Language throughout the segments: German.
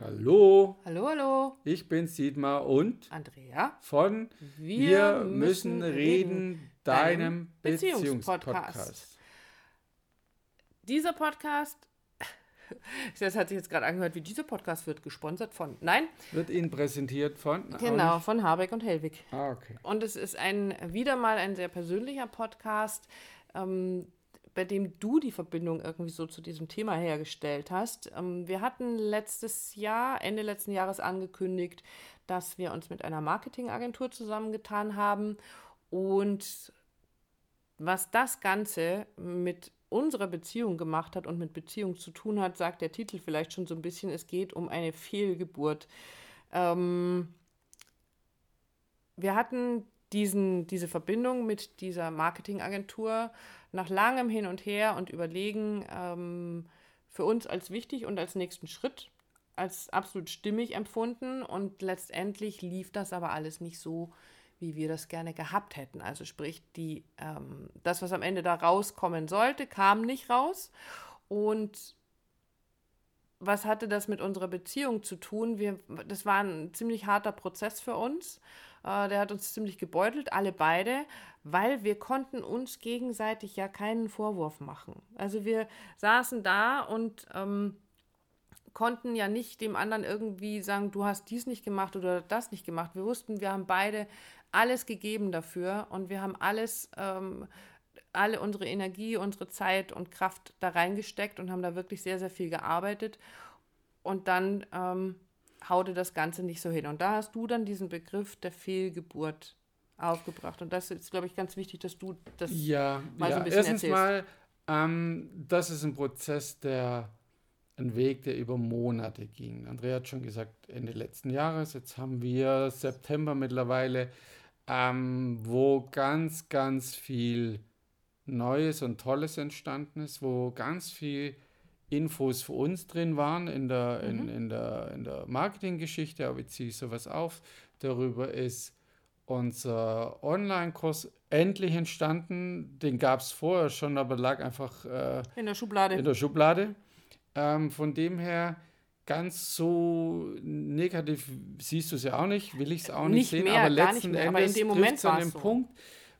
Hallo, Hallo, hallo. ich bin Dietmar und Andrea. von Wir Wir, müssen müssen reden, deinem Beziehungspodcast. Dieser Podcast, das hat sich jetzt gerade angehört, wie dieser Podcast wird gesponsert von, nein, Wird Ihnen präsentiert von? genau, von Habeck und Hellwig. Ah, okay. Und es ist ein, wieder mal ein sehr persönlicher Podcast, ähm, bei dem du die Verbindung irgendwie so zu diesem Thema hergestellt hast. Ähm, wir hatten letztes Jahr, Ende letzten Jahres angekündigt, dass wir uns mit einer Marketingagentur zusammengetan haben. Und was das Ganze mit unserer Beziehung gemacht hat und mit Beziehung zu tun hat, sagt der Titel vielleicht schon so ein bisschen. Es geht um eine Fehlgeburt. Ähm, wir hatten diesen, diese Verbindung mit dieser Marketingagentur nach langem Hin und Her und Überlegen ähm, für uns als wichtig und als nächsten Schritt als absolut stimmig empfunden und letztendlich lief das aber alles nicht so, wie wir das gerne gehabt hätten. Also sprich, die, ähm, das, was am Ende da rauskommen sollte, kam nicht raus und was hatte das mit unserer Beziehung zu tun? Wir, das war ein ziemlich harter Prozess für uns. Äh, der hat uns ziemlich gebeutelt, alle beide, weil wir konnten uns gegenseitig ja keinen Vorwurf machen. Also wir saßen da und ähm, konnten ja nicht dem anderen irgendwie sagen, du hast dies nicht gemacht oder das nicht gemacht. Wir wussten, wir haben beide alles gegeben dafür und wir haben alles, ähm, alle unsere Energie, unsere Zeit und Kraft da reingesteckt und haben da wirklich sehr, sehr viel gearbeitet. Und dann ähm, haute das Ganze nicht so hin. Und da hast du dann diesen Begriff der Fehlgeburt aufgebracht. Und das ist, glaube ich, ganz wichtig, dass du das Ja, mal so ja. ein bisschen erstens erzählst. mal, ähm, das ist ein Prozess, der ein Weg, der über Monate ging. Andrea hat schon gesagt, Ende letzten Jahres. Jetzt haben wir September mittlerweile, ähm, wo ganz, ganz viel Neues und Tolles entstanden ist, wo ganz viel Infos für uns drin waren in der, in, in der, in der Marketinggeschichte, aber ich ziehe sowas auf. Darüber ist unser Online-Kurs endlich entstanden. Den gab es vorher schon, aber lag einfach äh, in der Schublade. in der Schublade. Ähm, von dem her ganz so negativ siehst du es ja auch nicht, will ich es auch nicht, Nicht sehen, mehr, aber gar letzten nicht mehr, Endes dem Moment trifft's an den so. Punkt,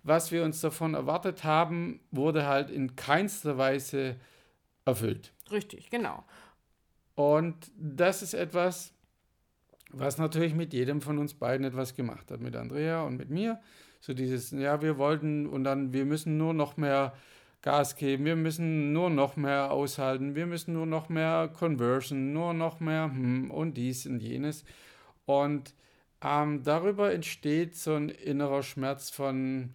was wir uns davon erwartet haben, wurde halt in keinster Weise erfüllt. Richtig, genau. Und das ist etwas, was natürlich mit jedem von uns beiden etwas gemacht hat, mit Andrea und mit mir. So dieses, ja, wir wollten und dann, wir müssen nur noch mehr Gas geben, wir müssen nur noch mehr aushalten, wir müssen nur noch mehr Conversion, nur noch mehr hm, und dies und jenes. Und ähm, darüber entsteht so ein innerer Schmerz von,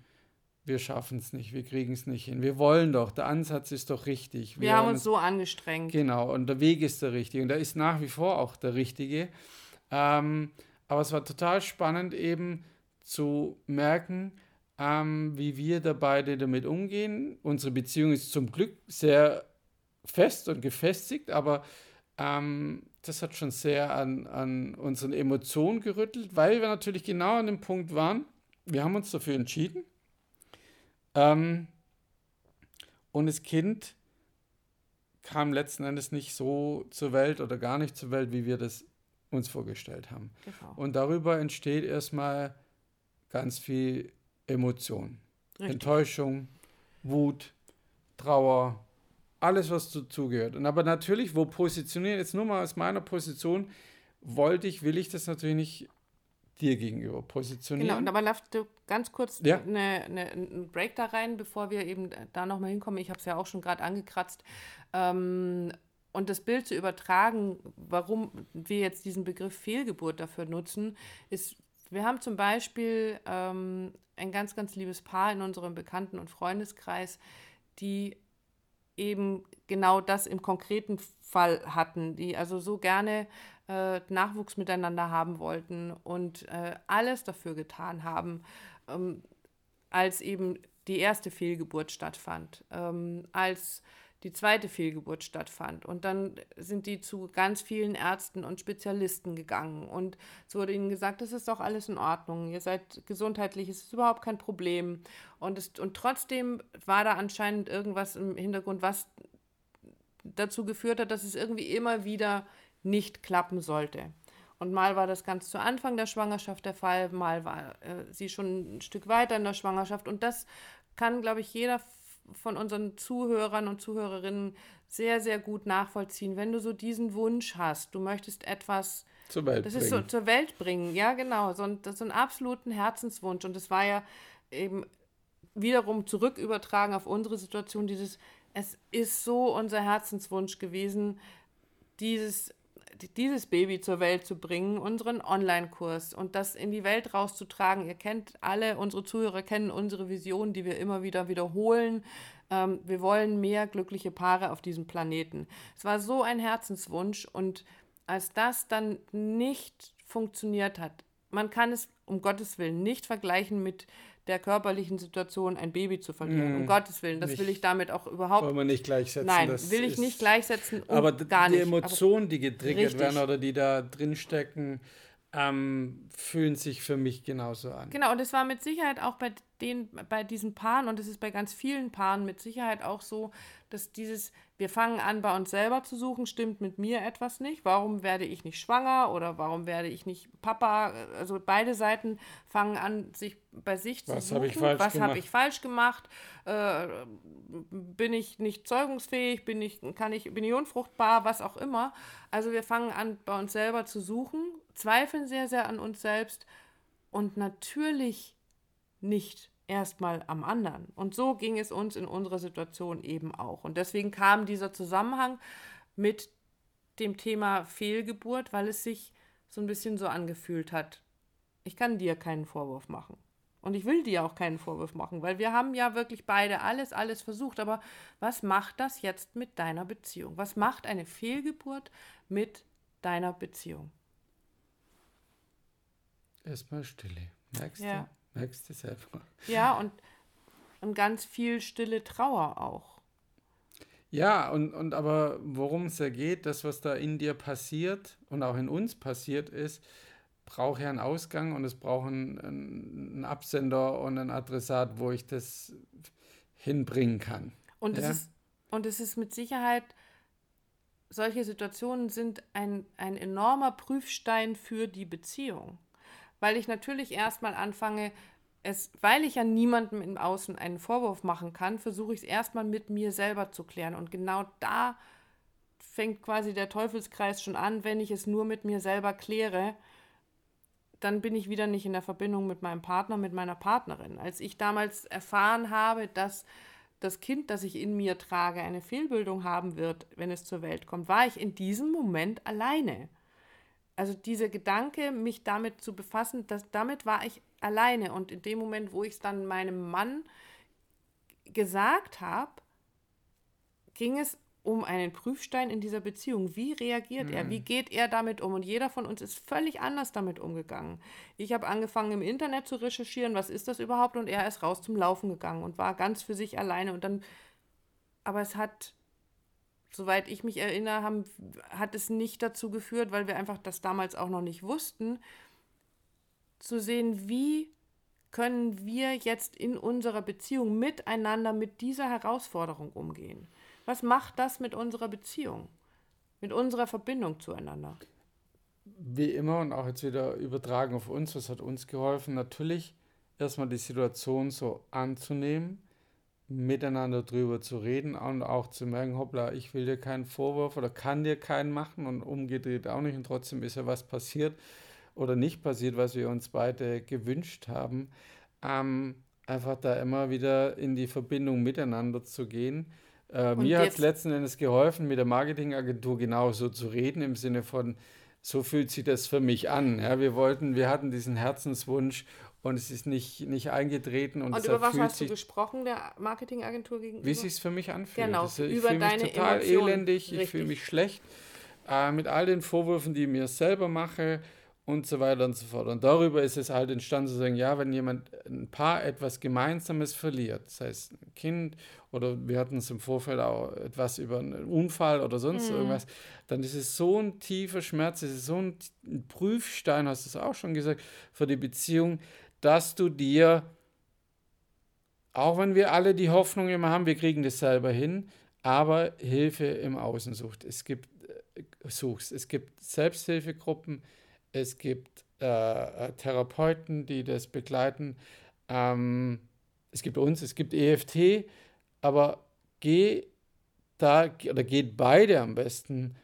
wir schaffen es nicht, wir kriegen es nicht hin. Wir wollen doch, der Ansatz ist doch richtig. Wir, haben uns so angestrengt. Genau, und der Weg ist der richtige. Und der ist nach wie vor auch der richtige. Ähm, aber es war total spannend eben zu merken, ähm, wie wir da beide damit umgehen. Unsere Beziehung ist zum Glück sehr fest und gefestigt, aber ähm, das hat schon sehr an, an unseren Emotionen gerüttelt, weil wir natürlich genau an dem Punkt waren, wir haben uns dafür entschieden. Ähm, und das Kind kam letzten Endes nicht so zur Welt oder gar nicht zur Welt, wie wir das uns vorgestellt haben. Genau. Und darüber entsteht erstmal ganz viel Emotion. Richtig. Enttäuschung, Wut, Trauer, alles, was dazugehört. Und aber natürlich, wo positionieren, jetzt nur mal aus meiner Position, wollte ich, will ich das natürlich nicht dir gegenüber positionieren. Genau, und aber lass du ganz kurz Ja. eine, eine, einen Break da rein, bevor wir eben da nochmal hinkommen. Ich habe es ja auch schon gerade angekratzt. Ähm, und das Bild zu übertragen, warum wir jetzt diesen Begriff Fehlgeburt dafür nutzen, ist, wir haben zum Beispiel ähm, ein ganz, ganz liebes Paar in unserem Bekannten- und Freundeskreis, die eben genau das im konkreten Fall hatten, die also so gerne äh, Nachwuchs miteinander haben wollten und äh, alles dafür getan haben, ähm, als eben die erste Fehlgeburt stattfand, ähm, als die zweite Fehlgeburt stattfand. Und dann sind die zu ganz vielen Ärzten und Spezialisten gegangen. Und es wurde ihnen gesagt, das ist doch alles in Ordnung. Ihr seid gesundheitlich, es ist überhaupt kein Problem. Und, es, und trotzdem war da anscheinend irgendwas im Hintergrund, was dazu geführt hat, dass es irgendwie immer wieder nicht klappen sollte. Und mal war das ganz zu Anfang der Schwangerschaft der Fall, mal war äh, sie schon ein Stück weiter in der Schwangerschaft. Und das kann, glaube ich, jeder von unseren Zuhörern und Zuhörerinnen sehr, sehr gut nachvollziehen. Wenn du so diesen Wunsch hast, du möchtest etwas zur Welt das bringen. ist so zur Welt bringen, ja genau, so ein, das ist ein absoluten Herzenswunsch und das war ja eben wiederum zurück übertragen auf unsere Situation, dieses, es ist so unser Herzenswunsch gewesen, dieses dieses Baby zur Welt zu bringen, unseren Online-Kurs und das in die Welt rauszutragen. Ihr kennt alle, unsere Zuhörer kennen unsere Vision, die wir immer wieder wiederholen. Ähm, wir wollen mehr glückliche Paare auf diesem Planeten. Es war so ein Herzenswunsch und als das dann nicht funktioniert hat, man kann es um Gottes Willen nicht vergleichen mit der körperlichen Situation, ein Baby zu verlieren. Mm, um Gottes Willen, das nicht, will ich damit auch überhaupt. Wollen wir nicht gleichsetzen. Nein, will ich nicht gleichsetzen. Um, aber gar die Emotionen, die getriggert richtig. werden oder die da drin stecken, ähm, fühlen sich für mich genauso an. Genau, und es war mit Sicherheit auch bei den, bei diesen Paaren, und es ist bei ganz vielen Paaren mit Sicherheit auch so, dass dieses, wir fangen an, bei uns selber zu suchen, stimmt mit mir etwas nicht. Warum werde ich nicht schwanger oder warum werde ich nicht Papa? Also beide Seiten fangen an, sich bei sich Was zu suchen. Hab Was habe ich falsch gemacht? Äh, bin ich nicht zeugungsfähig? Bin ich, kann ich, bin ich unfruchtbar? Was auch immer. Also wir fangen an, bei uns selber zu suchen, zweifeln sehr, sehr an uns selbst und natürlich nicht erstmal am anderen. Und so ging es uns in unserer Situation eben auch. Und deswegen kam dieser Zusammenhang mit dem Thema Fehlgeburt, weil es sich so ein bisschen so angefühlt hat. Ich kann dir keinen Vorwurf machen. Und ich will dir auch keinen Vorwurf machen, weil wir haben ja wirklich beide alles, alles versucht. Aber was macht das jetzt mit deiner Beziehung? Was macht eine Fehlgeburt mit deiner Beziehung? Erstmal Stille. Merkst ja. Merkst du selber. Ja, und, und ganz viel stille Trauer auch. Ja, und, und aber worum es ja geht, das, was da in dir passiert und auch in uns passiert ist, braucht ja einen Ausgang und es braucht einen, einen Absender und einen Adressat, wo ich das hinbringen kann. Und, ja? es, ist, und es ist mit Sicherheit, solche Situationen sind ein, ein enormer Prüfstein für die Beziehung weil ich natürlich erstmal anfange, es, weil ich ja niemandem im Außen einen Vorwurf machen kann, versuche ich es erstmal mit mir selber zu klären. Und genau da fängt quasi der Teufelskreis schon an, wenn ich es nur mit mir selber kläre, dann bin ich wieder nicht in der Verbindung mit meinem Partner, mit meiner Partnerin. Als ich damals erfahren habe, dass das Kind, das ich in mir trage, eine Fehlbildung haben wird, wenn es zur Welt kommt, war ich in diesem Moment alleine also dieser Gedanke, mich damit zu befassen, das, damit war ich alleine. Und in dem Moment, wo ich es dann meinem Mann gesagt habe, ging es um einen Prüfstein in dieser Beziehung. Wie reagiert mhm. er? Wie geht er damit um? Und jeder von uns ist völlig anders damit umgegangen. Ich habe angefangen im Internet zu recherchieren, was ist das überhaupt? Und er ist raus zum Laufen gegangen und war ganz für sich alleine. Und dann, aber es hat soweit ich mich erinnere, haben, hat es nicht dazu geführt, weil wir einfach das damals auch noch nicht wussten, zu sehen, wie können wir jetzt in unserer Beziehung miteinander mit dieser Herausforderung umgehen. Was macht das mit unserer Beziehung, mit unserer Verbindung zueinander? Wie immer und auch jetzt wieder übertragen auf uns, was hat uns geholfen? Natürlich erstmal die Situation so anzunehmen, miteinander drüber zu reden und auch zu merken, hoppla, ich will dir keinen Vorwurf oder kann dir keinen machen und umgedreht auch nicht und trotzdem ist ja was passiert oder nicht passiert, was wir uns beide gewünscht haben. Ähm, einfach da immer wieder in die Verbindung miteinander zu gehen. Äh, mir hat es letzten Endes geholfen, mit der Marketingagentur genauso zu reden, im Sinne von, so fühlt sich das für mich an. Ja, wir wollten, wir hatten diesen Herzenswunsch und es ist nicht, nicht eingetreten. Und, und über was hast du gesprochen, der Marketingagentur gegenüber? Wie es sich für mich anfühlt. Genau, das, ich über fühle mich total Emotionen. elendig, ich fühle mich schlecht äh, mit all den Vorwürfen, die ich mir selber mache und so weiter und so fort. Und darüber ist es halt entstanden zu sagen, ja, wenn jemand ein Paar etwas Gemeinsames verliert, das heißt ein Kind oder wir hatten es im Vorfeld auch etwas über einen Unfall oder sonst mhm. irgendwas, dann ist es so ein tiefer Schmerz, es ist so ein, ein Prüfstein, hast du es auch schon gesagt, für die Beziehung, dass du dir, auch wenn wir alle die Hoffnung immer haben, wir kriegen das selber hin, aber Hilfe im Außen sucht. Es gibt suchst. Es gibt Selbsthilfegruppen, es gibt äh, Therapeuten, die das begleiten. Ähm, es gibt uns, es gibt EFT, aber geh da oder geht beide am besten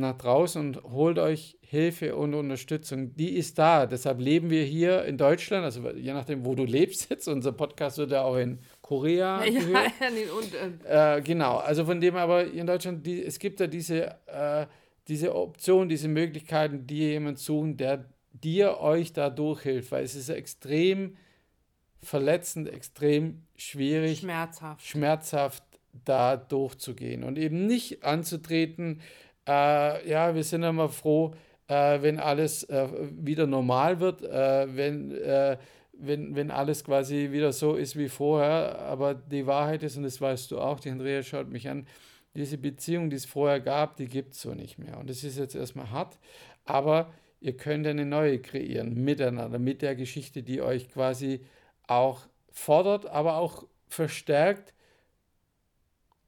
nach draußen und holt euch Hilfe und Unterstützung. Die ist da. Deshalb leben wir hier in Deutschland, also je nachdem, wo du lebst jetzt. Unser Podcast wird ja auch in Korea ja, gehört. Und, äh, genau, also von dem aber in Deutschland, die, es gibt ja diese, äh, diese Option, diese Möglichkeiten, die jemand suchen, der dir euch da durchhilft, weil es ist extrem verletzend, extrem schwierig, schmerzhaft, schmerzhaft da durchzugehen und eben nicht anzutreten, äh, ja, wir sind immer froh, äh, wenn alles äh, wieder normal wird, äh, wenn, äh, wenn, wenn alles quasi wieder so ist wie vorher. Aber die Wahrheit ist, und das weißt du auch, die Andrea schaut mich an, diese Beziehung, die es vorher gab, die gibt es so nicht mehr. Und das ist jetzt erstmal hart, aber ihr könnt eine neue kreieren, miteinander, mit der Geschichte, die euch quasi auch fordert, aber auch verstärkt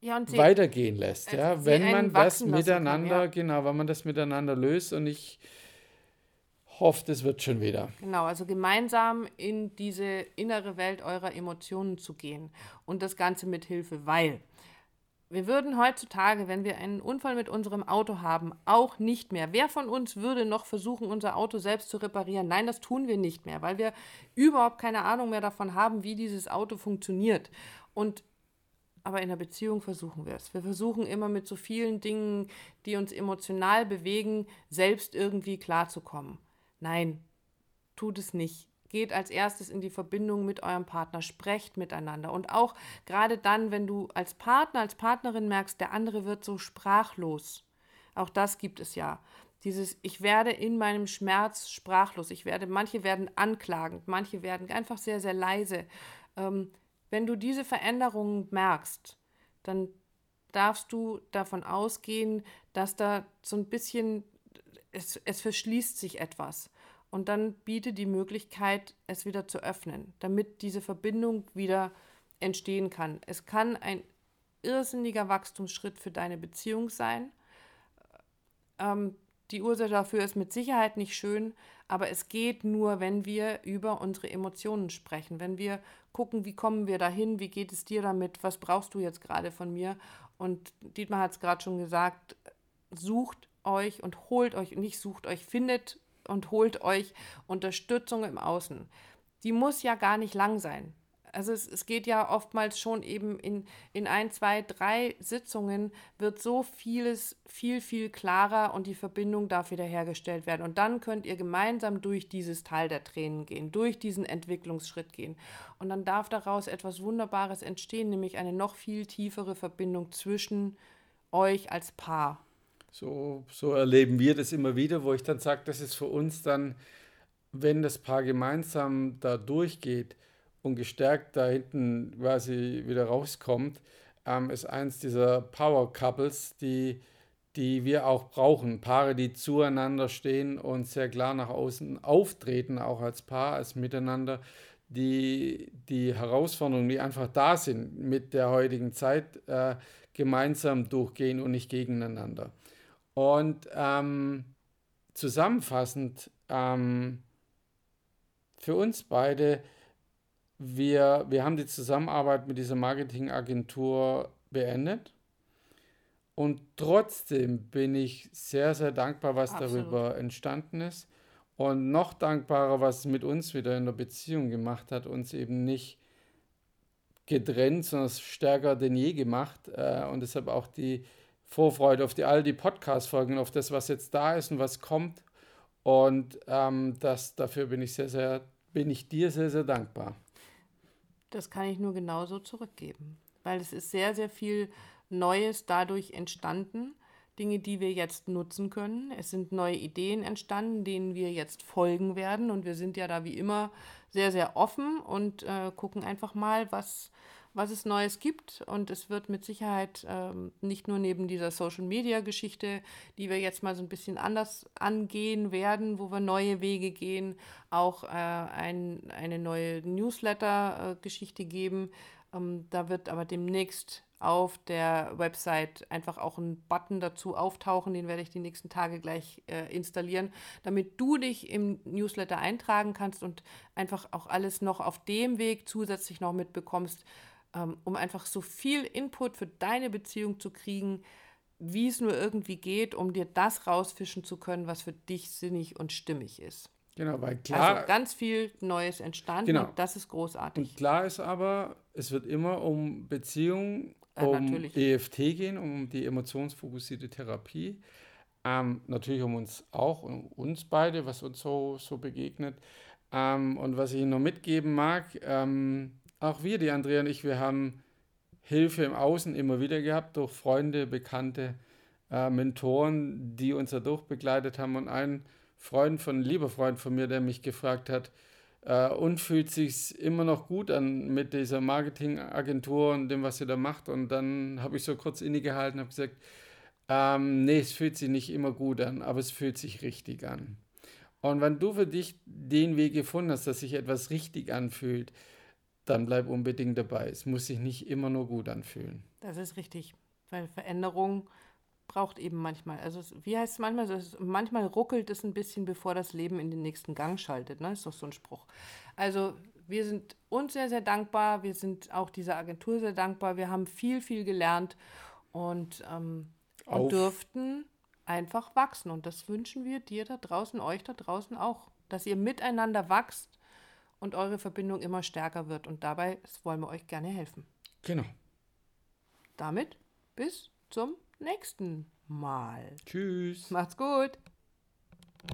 ja, weitergehen lässt. Ja, wenn man das miteinander, kann, ja. genau, wenn man das miteinander löst und ich hoffe, das wird schon wieder. Genau, also gemeinsam in diese innere Welt eurer Emotionen zu gehen und das Ganze mit Hilfe, weil wir würden heutzutage, wenn wir einen Unfall mit unserem Auto haben, auch nicht mehr. Wer von uns würde noch versuchen, unser Auto selbst zu reparieren? Nein, das tun wir nicht mehr, weil wir überhaupt keine Ahnung mehr davon haben, wie dieses Auto funktioniert. Und aber in der Beziehung versuchen wir es. Wir versuchen immer mit so vielen Dingen, die uns emotional bewegen, selbst irgendwie klarzukommen. Nein, tut es nicht. Geht als erstes in die Verbindung mit eurem Partner, sprecht miteinander. Und auch gerade dann, wenn du als Partner, als Partnerin merkst, der andere wird so sprachlos. Auch das gibt es ja. Dieses, ich werde in meinem Schmerz sprachlos. Ich werde, manche werden anklagend, manche werden einfach sehr, sehr leise. Ähm, wenn du diese Veränderungen merkst, dann darfst du davon ausgehen, dass da so ein bisschen, es, es verschließt sich etwas. Und dann biete die Möglichkeit, es wieder zu öffnen, damit diese Verbindung wieder entstehen kann. Es kann ein irrsinniger Wachstumsschritt für deine Beziehung sein. Ähm, die Ursache dafür ist mit Sicherheit nicht schön, aber es geht nur, wenn wir über unsere Emotionen sprechen, wenn wir gucken, wie kommen wir dahin, wie geht es dir damit, was brauchst du jetzt gerade von mir. Und Dietmar hat es gerade schon gesagt, sucht euch und holt euch, nicht sucht euch, findet und holt euch Unterstützung im Außen. Die muss ja gar nicht lang sein. Also es, es geht ja oftmals schon eben in, in ein, zwei, drei Sitzungen wird so vieles viel, viel klarer und die Verbindung darf wiederhergestellt werden. Und dann könnt ihr gemeinsam durch dieses Tal der Tränen gehen, durch diesen Entwicklungsschritt gehen. Und dann darf daraus etwas Wunderbares entstehen, nämlich eine noch viel tiefere Verbindung zwischen euch als Paar. So, so erleben wir das immer wieder, wo ich dann sage, das ist für uns dann, wenn das Paar gemeinsam da durchgeht, und gestärkt da hinten quasi wieder rauskommt, ähm, ist eins dieser Power Couples, die, die wir auch brauchen. Paare, die zueinander stehen und sehr klar nach außen auftreten, auch als Paar, als Miteinander, die die Herausforderungen, die einfach da sind mit der heutigen Zeit, äh, gemeinsam durchgehen und nicht gegeneinander. Und ähm, zusammenfassend, ähm, für uns beide wir, wir haben die Zusammenarbeit mit dieser Marketingagentur beendet. Und trotzdem bin ich sehr, sehr dankbar, was Absolut. darüber entstanden ist. Und noch dankbarer, was es mit uns wieder in der Beziehung gemacht hat, uns eben nicht getrennt, sondern stärker denn je gemacht. Äh, und deshalb auch die Vorfreude auf die, all die Podcast-Folgen, auf das, was jetzt da ist und was kommt. Und ähm, das, dafür bin ich sehr, sehr, bin ich dir sehr, sehr dankbar. Das kann ich nur genauso zurückgeben, weil es ist sehr, sehr viel Neues dadurch entstanden. Dinge, die wir jetzt nutzen können. Es sind neue Ideen entstanden, denen wir jetzt folgen werden. Und wir sind ja da wie immer sehr, sehr offen und äh, gucken einfach mal, was, was es Neues gibt. Und es wird mit Sicherheit ähm, nicht nur neben dieser Social-Media-Geschichte, die wir jetzt mal so ein bisschen anders angehen werden, wo wir neue Wege gehen, auch äh, ein, eine neue Newsletter-Geschichte geben. Ähm, da wird aber demnächst auf der Website einfach auch einen Button dazu auftauchen, den werde ich die nächsten Tage gleich äh, installieren, damit du dich im Newsletter eintragen kannst und einfach auch alles noch auf dem Weg zusätzlich noch mitbekommst, um einfach so viel Input für deine Beziehung zu kriegen, wie es nur irgendwie geht, um dir das rausfischen zu können, was für dich sinnig und stimmig ist. Genau, weil klar. Also ganz viel Neues entstanden Genau. und das ist großartig. Und klar ist aber, es wird immer um Beziehung, Ja, um natürlich. EFT gehen, um die emotionsfokussierte Therapie. Ähm, natürlich um uns auch, um uns beide, was uns so, so begegnet. Ähm, und was ich Ihnen noch mitgeben mag, ähm, auch wir, die Andrea und ich, wir haben Hilfe im Außen immer wieder gehabt durch Freunde, Bekannte, äh, Mentoren, die uns dadurch begleitet haben. Und ein Freund von, ein lieber Freund von mir, der mich gefragt hat, äh, und fühlt sich immer noch gut an mit dieser Marketingagentur und dem, was sie da macht. Und dann habe ich so kurz innegehalten und habe gesagt, ähm, nee, es fühlt sich nicht immer gut an, aber es fühlt sich richtig an. Und wenn du für dich den Weg gefunden hast, dass sich etwas richtig anfühlt, dann bleib unbedingt dabei. Es muss sich nicht immer nur gut anfühlen. Das ist richtig, weil Veränderung braucht eben manchmal, also es, wie heißt es manchmal, es, manchmal ruckelt es ein bisschen, bevor das Leben in den nächsten Gang schaltet, ne? ist doch so ein Spruch. Also wir sind uns sehr, sehr dankbar, wir sind auch dieser Agentur sehr dankbar, wir haben viel, viel gelernt und, ähm, und dürften einfach wachsen und das wünschen wir dir da draußen, euch da draußen auch, dass ihr miteinander wachst und eure Verbindung immer stärker wird und dabei wollen wir euch gerne helfen. Genau. Damit bis zum nächsten Mal. Tschüss. Macht's gut.